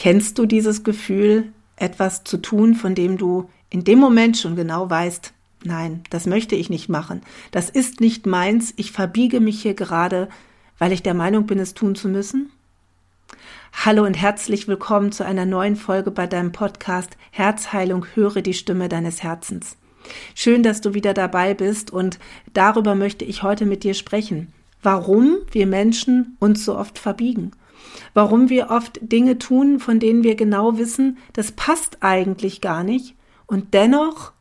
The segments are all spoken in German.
Kennst du dieses Gefühl, etwas zu tun, von dem du in dem Moment schon genau weißt, nein, das möchte ich nicht machen, das ist nicht meins, ich verbiege mich hier gerade, weil ich der Meinung bin, es tun zu müssen? Hallo und herzlich willkommen zu einer neuen Folge bei deinem Podcast Herzheilung, höre die Stimme deines Herzens. Schön, dass du wieder dabei bist und darüber möchte ich heute mit dir sprechen, warum wir Menschen uns so oft verbiegen warum wir oft Dinge tun, von denen wir genau wissen, das passt eigentlich gar nicht. Und dennoch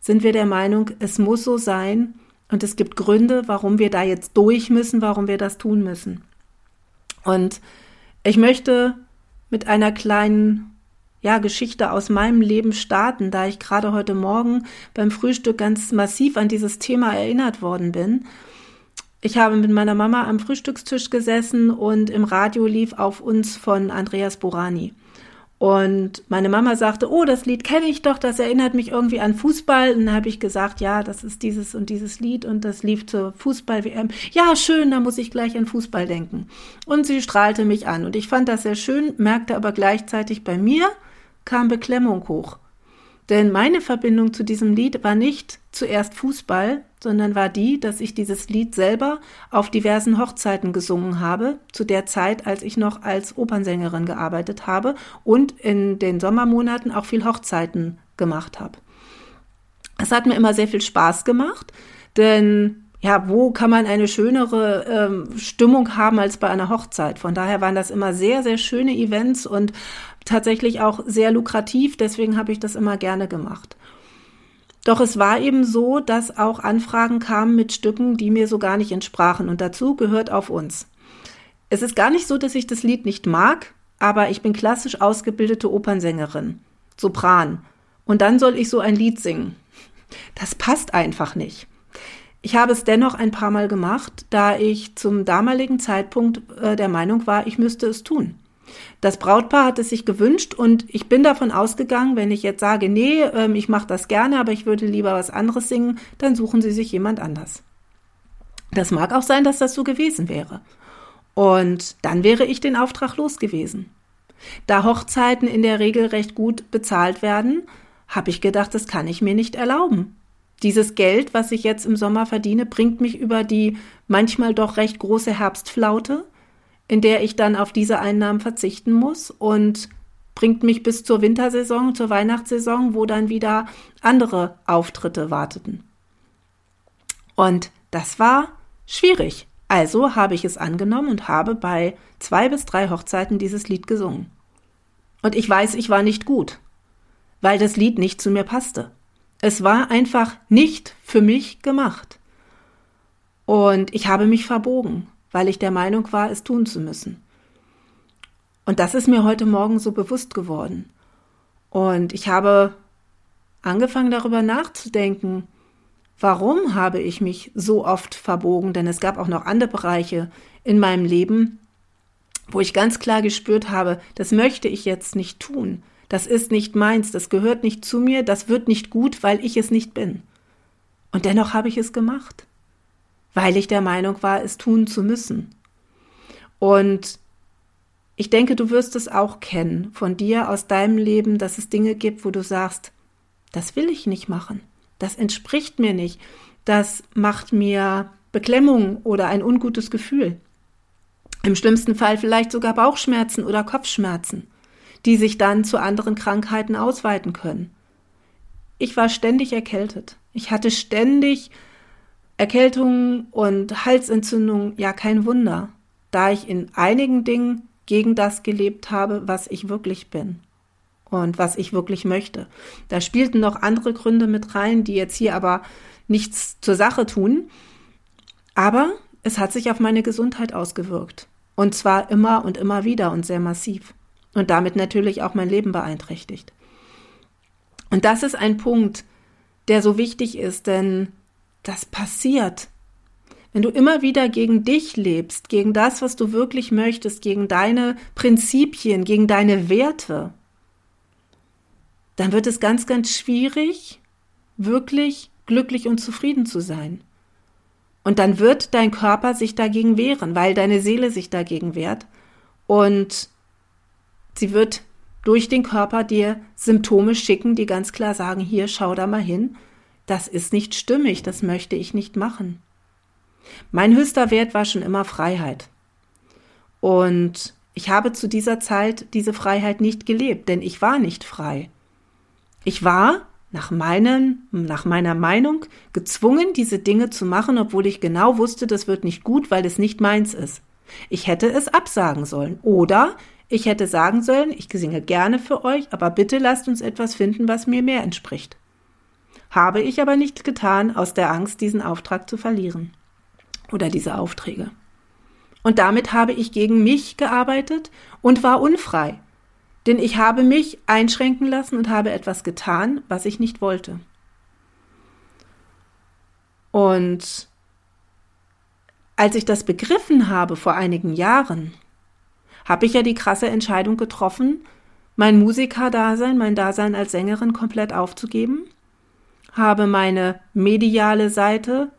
sind wir der Meinung, es muss so sein und es gibt Gründe, warum wir da jetzt durch müssen, warum wir das tun müssen. Und ich möchte mit einer kleinen ja, Geschichte aus meinem Leben starten, da ich gerade heute Morgen beim Frühstück ganz massiv an dieses Thema erinnert worden bin. Ich habe mit meiner Mama am Frühstückstisch gesessen und im Radio lief auf uns von Andreas Borani. Und meine Mama sagte, oh, das Lied kenne ich doch, das erinnert mich irgendwie an Fußball. Und dann habe ich gesagt, ja, das ist dieses und dieses Lied und das lief zur Fußball-WM. Ja, schön, da muss ich gleich an Fußball denken. Und sie strahlte mich an und ich fand das sehr schön, merkte aber gleichzeitig bei mir kam Beklemmung hoch. Denn meine Verbindung zu diesem Lied war nicht zuerst Fußball, sondern war die, dass ich dieses Lied selber auf diversen Hochzeiten gesungen habe, zu der Zeit, als ich noch als Opernsängerin gearbeitet habe und in den Sommermonaten auch viel Hochzeiten gemacht habe. Es hat mir immer sehr viel Spaß gemacht, denn ja, wo kann man eine schönere ähm, Stimmung haben als bei einer Hochzeit? Von daher waren das immer sehr, sehr schöne Events und tatsächlich auch sehr lukrativ. Deswegen habe ich das immer gerne gemacht. Doch es war eben so, dass auch Anfragen kamen mit Stücken, die mir so gar nicht entsprachen. Und dazu gehört auf uns. Es ist gar nicht so, dass ich das Lied nicht mag, aber ich bin klassisch ausgebildete Opernsängerin, Sopran. Und dann soll ich so ein Lied singen. Das passt einfach nicht. Ich habe es dennoch ein paar Mal gemacht, da ich zum damaligen Zeitpunkt äh, der Meinung war, ich müsste es tun. Das Brautpaar hat es sich gewünscht und ich bin davon ausgegangen, wenn ich jetzt sage, nee, ähm, ich mache das gerne, aber ich würde lieber was anderes singen, dann suchen sie sich jemand anders. Das mag auch sein, dass das so gewesen wäre. Und dann wäre ich den Auftrag los gewesen. Da Hochzeiten in der Regel recht gut bezahlt werden, habe ich gedacht, das kann ich mir nicht erlauben. Dieses Geld, was ich jetzt im Sommer verdiene, bringt mich über die manchmal doch recht große Herbstflaute in der ich dann auf diese Einnahmen verzichten muss und bringt mich bis zur Wintersaison, zur Weihnachtssaison, wo dann wieder andere Auftritte warteten. Und das war schwierig. Also habe ich es angenommen und habe bei zwei bis drei Hochzeiten dieses Lied gesungen. Und ich weiß, ich war nicht gut, weil das Lied nicht zu mir passte. Es war einfach nicht für mich gemacht. Und ich habe mich verbogen weil ich der Meinung war, es tun zu müssen. Und das ist mir heute Morgen so bewusst geworden. Und ich habe angefangen darüber nachzudenken, warum habe ich mich so oft verbogen, denn es gab auch noch andere Bereiche in meinem Leben, wo ich ganz klar gespürt habe, das möchte ich jetzt nicht tun. Das ist nicht meins, das gehört nicht zu mir, das wird nicht gut, weil ich es nicht bin. Und dennoch habe ich es gemacht weil ich der Meinung war, es tun zu müssen. Und ich denke, du wirst es auch kennen von dir aus deinem Leben, dass es Dinge gibt, wo du sagst, das will ich nicht machen, das entspricht mir nicht, das macht mir Beklemmung oder ein ungutes Gefühl. Im schlimmsten Fall vielleicht sogar Bauchschmerzen oder Kopfschmerzen, die sich dann zu anderen Krankheiten ausweiten können. Ich war ständig erkältet. Ich hatte ständig Erkältung und Halsentzündung, ja kein Wunder, da ich in einigen Dingen gegen das gelebt habe, was ich wirklich bin und was ich wirklich möchte. Da spielten noch andere Gründe mit rein, die jetzt hier aber nichts zur Sache tun. Aber es hat sich auf meine Gesundheit ausgewirkt. Und zwar immer und immer wieder und sehr massiv. Und damit natürlich auch mein Leben beeinträchtigt. Und das ist ein Punkt, der so wichtig ist, denn das passiert. Wenn du immer wieder gegen dich lebst, gegen das, was du wirklich möchtest, gegen deine Prinzipien, gegen deine Werte, dann wird es ganz, ganz schwierig, wirklich glücklich und zufrieden zu sein. Und dann wird dein Körper sich dagegen wehren, weil deine Seele sich dagegen wehrt. Und sie wird durch den Körper dir Symptome schicken, die ganz klar sagen, hier, schau da mal hin, das ist nicht stimmig, das möchte ich nicht machen. Mein höchster Wert war schon immer Freiheit. Und ich habe zu dieser Zeit diese Freiheit nicht gelebt, denn ich war nicht frei. Ich war nach, meinen, nach meiner Meinung gezwungen, diese Dinge zu machen, obwohl ich genau wusste, das wird nicht gut, weil es nicht meins ist. Ich hätte es absagen sollen. Oder ich hätte sagen sollen, ich singe gerne für euch, aber bitte lasst uns etwas finden, was mir mehr entspricht. Habe ich aber nicht getan, aus der Angst, diesen Auftrag zu verlieren. Oder diese Aufträge. Und damit habe ich gegen mich gearbeitet und war unfrei. Denn ich habe mich einschränken lassen und habe etwas getan, was ich nicht wollte. Und als ich das begriffen habe vor einigen Jahren, habe ich ja die krasse Entscheidung getroffen, mein Musikerdasein, mein Dasein als Sängerin komplett aufzugeben, habe meine mediale Seite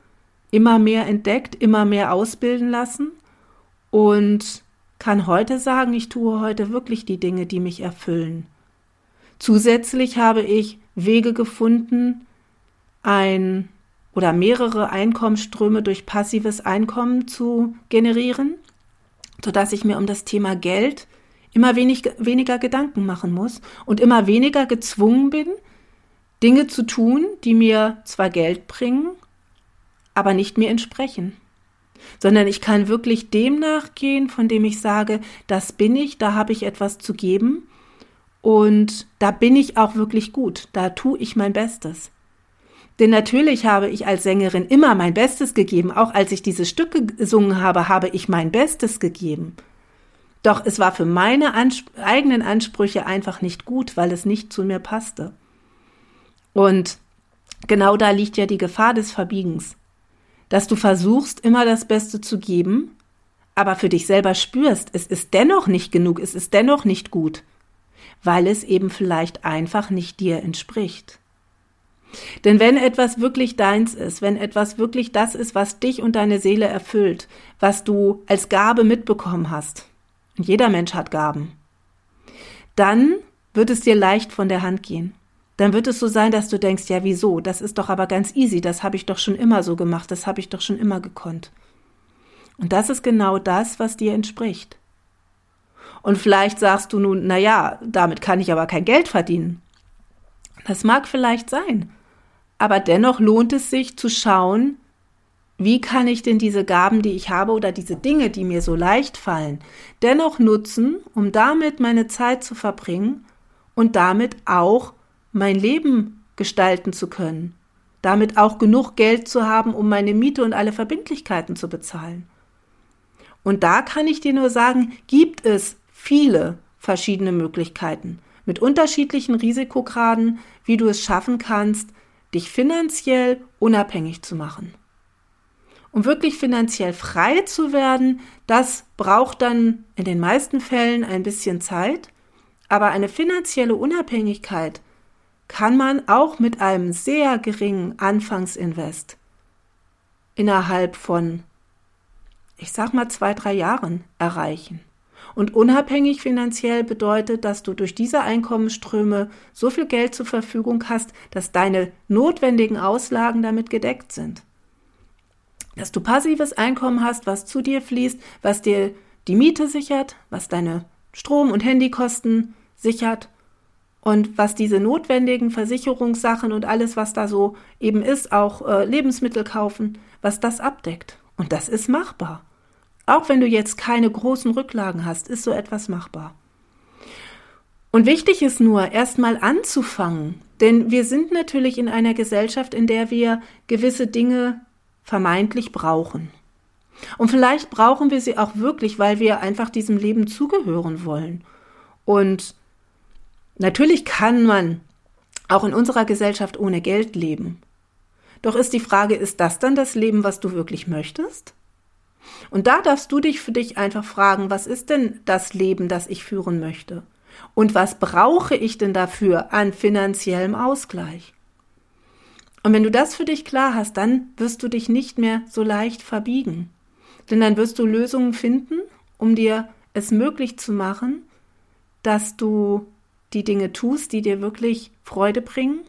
immer mehr entdeckt, immer mehr ausbilden lassen und kann heute sagen, ich tue heute wirklich die Dinge, die mich erfüllen. Zusätzlich habe ich Wege gefunden, ein oder mehrere Einkommensströme durch passives Einkommen zu generieren, sodass ich mir um das Thema Geld immer wenig, weniger Gedanken machen muss und immer weniger gezwungen bin, Dinge zu tun, die mir zwar Geld bringen, aber nicht mir entsprechen. Sondern ich kann wirklich dem nachgehen, von dem ich sage, das bin ich, da habe ich etwas zu geben und da bin ich auch wirklich gut, da tue ich mein Bestes. Denn natürlich habe ich als Sängerin immer mein Bestes gegeben. Auch als ich diese Stücke gesungen habe, habe ich mein Bestes gegeben. Doch es war für meine Ansp eigenen Ansprüche einfach nicht gut, weil es nicht zu mir passte. Und genau da liegt ja die Gefahr des Verbiegens. Dass du versuchst, immer das Beste zu geben, aber für dich selber spürst, es ist dennoch nicht genug, es ist dennoch nicht gut, weil es eben vielleicht einfach nicht dir entspricht. Denn wenn etwas wirklich deins ist, wenn etwas wirklich das ist, was dich und deine Seele erfüllt, was du als Gabe mitbekommen hast, und jeder Mensch hat Gaben, dann wird es dir leicht von der Hand gehen. Dann wird es so sein, dass du denkst, ja, wieso? Das ist doch aber ganz easy, das habe ich doch schon immer so gemacht, das habe ich doch schon immer gekonnt. Und das ist genau das, was dir entspricht. Und vielleicht sagst du nun, na ja, damit kann ich aber kein Geld verdienen. Das mag vielleicht sein. Aber dennoch lohnt es sich zu schauen, wie kann ich denn diese Gaben, die ich habe oder diese Dinge, die mir so leicht fallen, dennoch nutzen, um damit meine Zeit zu verbringen und damit auch mein Leben gestalten zu können, damit auch genug Geld zu haben, um meine Miete und alle Verbindlichkeiten zu bezahlen. Und da kann ich dir nur sagen, gibt es viele verschiedene Möglichkeiten mit unterschiedlichen Risikokraden, wie du es schaffen kannst, dich finanziell unabhängig zu machen. Um wirklich finanziell frei zu werden, das braucht dann in den meisten Fällen ein bisschen Zeit, aber eine finanzielle Unabhängigkeit kann man auch mit einem sehr geringen Anfangsinvest innerhalb von, ich sag mal, zwei, drei Jahren erreichen. Und unabhängig finanziell bedeutet, dass du durch diese Einkommensströme so viel Geld zur Verfügung hast, dass deine notwendigen Auslagen damit gedeckt sind. Dass du passives Einkommen hast, was zu dir fließt, was dir die Miete sichert, was deine Strom- und Handykosten sichert und was diese notwendigen Versicherungssachen und alles, was da so eben ist, auch äh, Lebensmittel kaufen, was das abdeckt. Und das ist machbar. Auch wenn du jetzt keine großen Rücklagen hast, ist so etwas machbar. Und wichtig ist nur, erstmal anzufangen. Denn wir sind natürlich in einer Gesellschaft, in der wir gewisse Dinge vermeintlich brauchen. Und vielleicht brauchen wir sie auch wirklich, weil wir einfach diesem Leben zugehören wollen. Und natürlich kann man auch in unserer Gesellschaft ohne Geld leben. Doch ist die Frage, ist das dann das Leben, was du wirklich möchtest? Und da darfst du dich für dich einfach fragen, was ist denn das Leben, das ich führen möchte? Und was brauche ich denn dafür an finanziellem Ausgleich? Und wenn du das für dich klar hast, dann wirst du dich nicht mehr so leicht verbiegen. Denn dann wirst du Lösungen finden, um dir es möglich zu machen, dass du die Dinge tust, die dir wirklich Freude bringen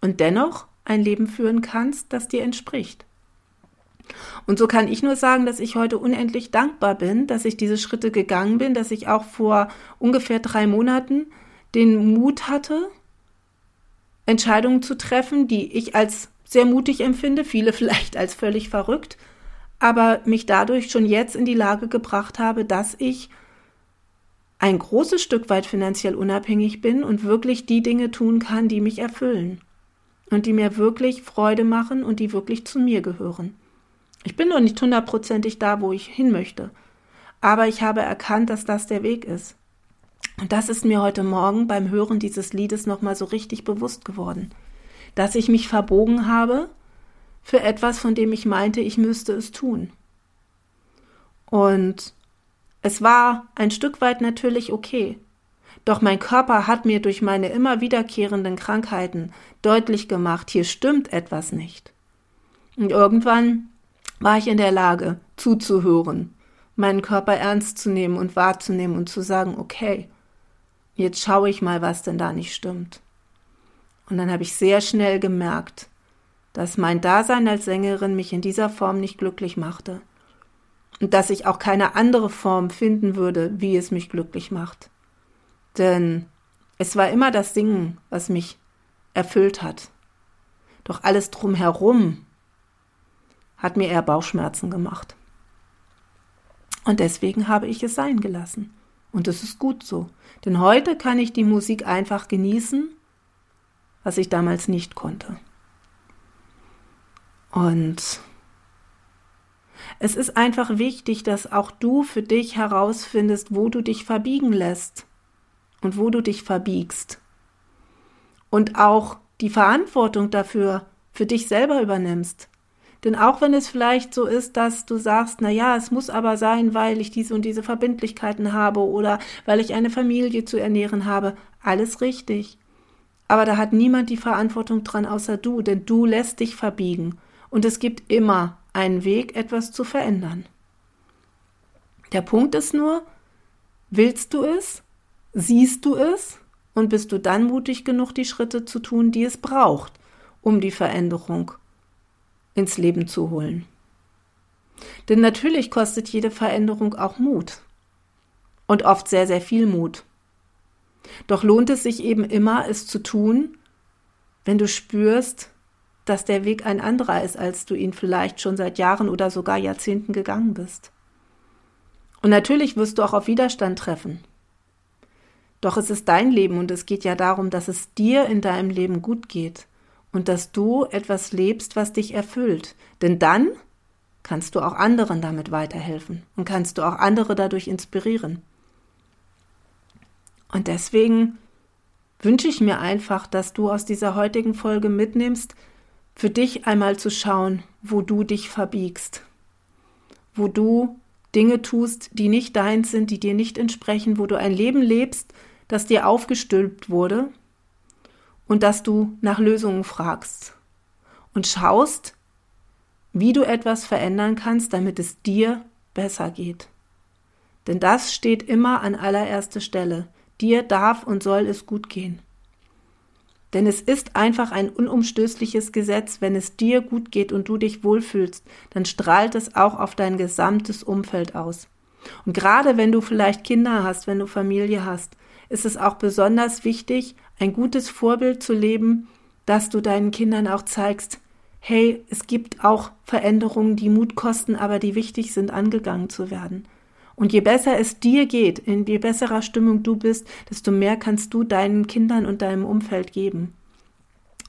und dennoch ein Leben führen kannst, das dir entspricht. Und so kann ich nur sagen, dass ich heute unendlich dankbar bin, dass ich diese Schritte gegangen bin, dass ich auch vor ungefähr drei Monaten den Mut hatte, Entscheidungen zu treffen, die ich als sehr mutig empfinde, viele vielleicht als völlig verrückt, aber mich dadurch schon jetzt in die Lage gebracht habe, dass ich ein großes Stück weit finanziell unabhängig bin und wirklich die Dinge tun kann, die mich erfüllen und die mir wirklich Freude machen und die wirklich zu mir gehören. Ich bin noch nicht hundertprozentig da, wo ich hin möchte, aber ich habe erkannt, dass das der Weg ist. Und das ist mir heute Morgen beim Hören dieses Liedes nochmal so richtig bewusst geworden, dass ich mich verbogen habe für etwas, von dem ich meinte, ich müsste es tun. Und es war ein Stück weit natürlich okay. Doch mein Körper hat mir durch meine immer wiederkehrenden Krankheiten deutlich gemacht, hier stimmt etwas nicht. Und irgendwann war ich in der Lage, zuzuhören, meinen Körper ernst zu nehmen und wahrzunehmen und zu sagen, okay, jetzt schaue ich mal, was denn da nicht stimmt. Und dann habe ich sehr schnell gemerkt, dass mein Dasein als Sängerin mich in dieser Form nicht glücklich machte und dass ich auch keine andere Form finden würde, wie es mich glücklich macht. Denn es war immer das Singen, was mich erfüllt hat. Doch alles drumherum hat mir eher Bauchschmerzen gemacht. Und deswegen habe ich es sein gelassen. Und es ist gut so. Denn heute kann ich die Musik einfach genießen, was ich damals nicht konnte. Und es ist einfach wichtig, dass auch du für dich herausfindest, wo du dich verbiegen lässt und wo du dich verbiegst. Und auch die Verantwortung dafür für dich selber übernimmst. Denn auch wenn es vielleicht so ist, dass du sagst, na ja, es muss aber sein, weil ich diese und diese Verbindlichkeiten habe oder weil ich eine Familie zu ernähren habe, alles richtig. Aber da hat niemand die Verantwortung dran außer du, denn du lässt dich verbiegen. Und es gibt immer einen Weg, etwas zu verändern. Der Punkt ist nur, willst du es? Siehst du es? Und bist du dann mutig genug, die Schritte zu tun, die es braucht, um die Veränderung ins Leben zu holen? Denn natürlich kostet jede Veränderung auch Mut. Und oft sehr, sehr viel Mut. Doch lohnt es sich eben immer, es zu tun, wenn du spürst, dass der Weg ein anderer ist, als du ihn vielleicht schon seit Jahren oder sogar Jahrzehnten gegangen bist. Und natürlich wirst du auch auf Widerstand treffen. Doch es ist dein Leben und es geht ja darum, dass es dir in deinem Leben gut geht und dass du etwas lebst, was dich erfüllt. Denn dann kannst du auch anderen damit weiterhelfen und kannst du auch andere dadurch inspirieren. Und deswegen wünsche ich mir einfach, dass du aus dieser heutigen Folge mitnimmst, für dich einmal zu schauen, wo du dich verbiegst, wo du Dinge tust, die nicht deins sind, die dir nicht entsprechen, wo du ein Leben lebst, das dir aufgestülpt wurde und dass du nach Lösungen fragst und schaust, wie du etwas verändern kannst, damit es dir besser geht. Denn das steht immer an allererster Stelle. Dir darf und soll es gut gehen. Denn es ist einfach ein unumstößliches Gesetz, wenn es dir gut geht und du dich wohlfühlst, dann strahlt es auch auf dein gesamtes Umfeld aus. Und gerade wenn du vielleicht Kinder hast, wenn du Familie hast, ist es auch besonders wichtig, ein gutes Vorbild zu leben, dass du deinen Kindern auch zeigst, hey, es gibt auch Veränderungen, die Mut kosten, aber die wichtig sind, angegangen zu werden. Und je besser es dir geht, in je besserer Stimmung du bist, desto mehr kannst du deinen Kindern und deinem Umfeld geben.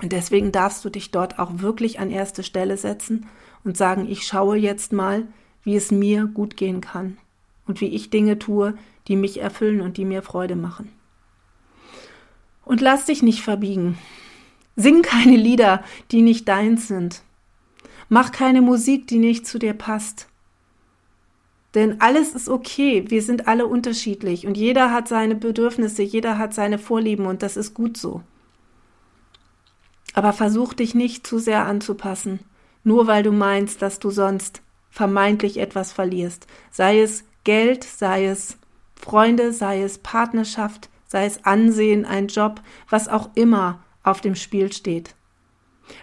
Und deswegen darfst du dich dort auch wirklich an erste Stelle setzen und sagen, ich schaue jetzt mal, wie es mir gut gehen kann und wie ich Dinge tue, die mich erfüllen und die mir Freude machen. Und lass dich nicht verbiegen. Sing keine Lieder, die nicht deins sind. Mach keine Musik, die nicht zu dir passt. Denn alles ist okay, wir sind alle unterschiedlich und jeder hat seine Bedürfnisse, jeder hat seine Vorlieben und das ist gut so. Aber versuch dich nicht zu sehr anzupassen, nur weil du meinst, dass du sonst vermeintlich etwas verlierst, sei es Geld, sei es Freunde, sei es Partnerschaft, sei es Ansehen, ein Job, was auch immer auf dem Spiel steht.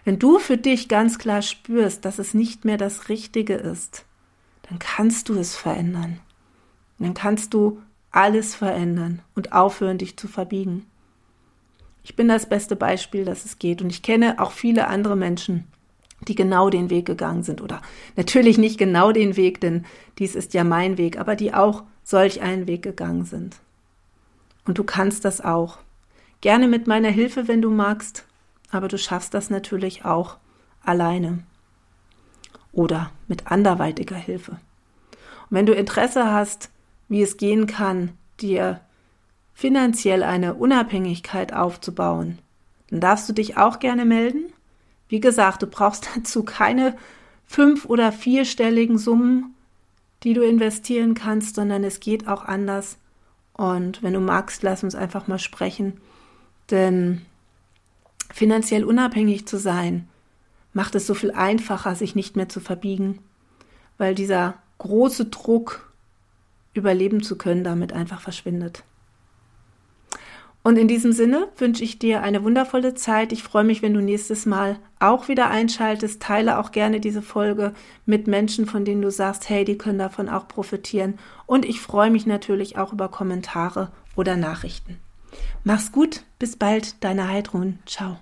Wenn du für dich ganz klar spürst, dass es nicht mehr das Richtige ist, dann kannst du es verändern. Dann kannst du alles verändern und aufhören, dich zu verbiegen. Ich bin das beste Beispiel, dass es geht. Und ich kenne auch viele andere Menschen, die genau den Weg gegangen sind. Oder natürlich nicht genau den Weg, denn dies ist ja mein Weg, aber die auch solch einen Weg gegangen sind. Und du kannst das auch. Gerne mit meiner Hilfe, wenn du magst, aber du schaffst das natürlich auch alleine. Oder mit anderweitiger Hilfe. Und wenn du Interesse hast, wie es gehen kann, dir finanziell eine Unabhängigkeit aufzubauen, dann darfst du dich auch gerne melden. Wie gesagt, du brauchst dazu keine fünf- oder vierstelligen Summen, die du investieren kannst, sondern es geht auch anders. Und wenn du magst, lass uns einfach mal sprechen. Denn finanziell unabhängig zu sein, macht es so viel einfacher, sich nicht mehr zu verbiegen, weil dieser große Druck, überleben zu können, damit einfach verschwindet. Und in diesem Sinne wünsche ich dir eine wundervolle Zeit. Ich freue mich, wenn du nächstes Mal auch wieder einschaltest. Teile auch gerne diese Folge mit Menschen, von denen du sagst, hey, die können davon auch profitieren. Und ich freue mich natürlich auch über Kommentare oder Nachrichten. Mach's gut, bis bald, deine Heidrun. Ciao.